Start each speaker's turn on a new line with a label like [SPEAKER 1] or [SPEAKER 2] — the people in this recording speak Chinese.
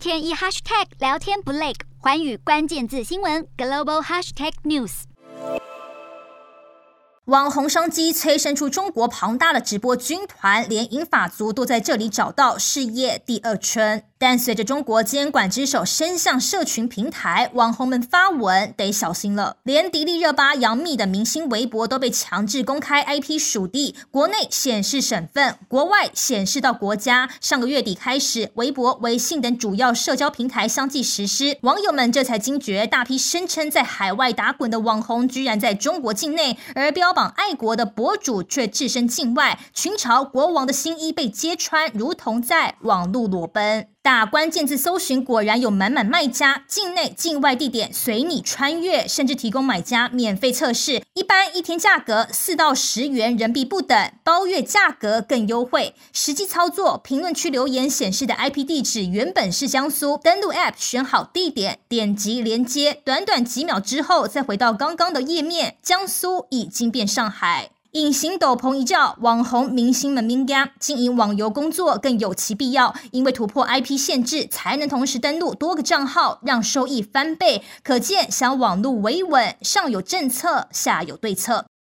[SPEAKER 1] 天一 hashtag 聊天不累，环宇关键字新闻 global hashtag news。
[SPEAKER 2] 网红商机催生出中国庞大的直播军团，连英法族都在这里找到事业第二春。但随着中国监管之手伸向社群平台，网红们发文得小心了。连迪丽热巴、杨幂的明星微博都被强制公开 IP 属地，国内显示省份，国外显示到国家。上个月底开始，微博、微信等主要社交平台相继实施，网友们这才惊觉，大批声称在海外打滚的网红，居然在中国境内，而标榜爱国的博主却置身境外，群嘲国王的新衣被揭穿，如同在网路裸奔。打关键字搜寻，果然有满满卖家，境内、境外地点随你穿越，甚至提供买家免费测试。一般一天价格四到十元人民币不等，包月价格更优惠。实际操作，评论区留言显示的 IP 地址原本是江苏，登录 App 选好地点，点击连接，短短几秒之后再回到刚刚的页面，江苏已经变上海。隐形斗篷一罩，网红明星们敏感，经营网游工作更有其必要，因为突破 IP 限制，才能同时登录多个账号，让收益翻倍。可见，想网络维稳，上有政策，下有对策。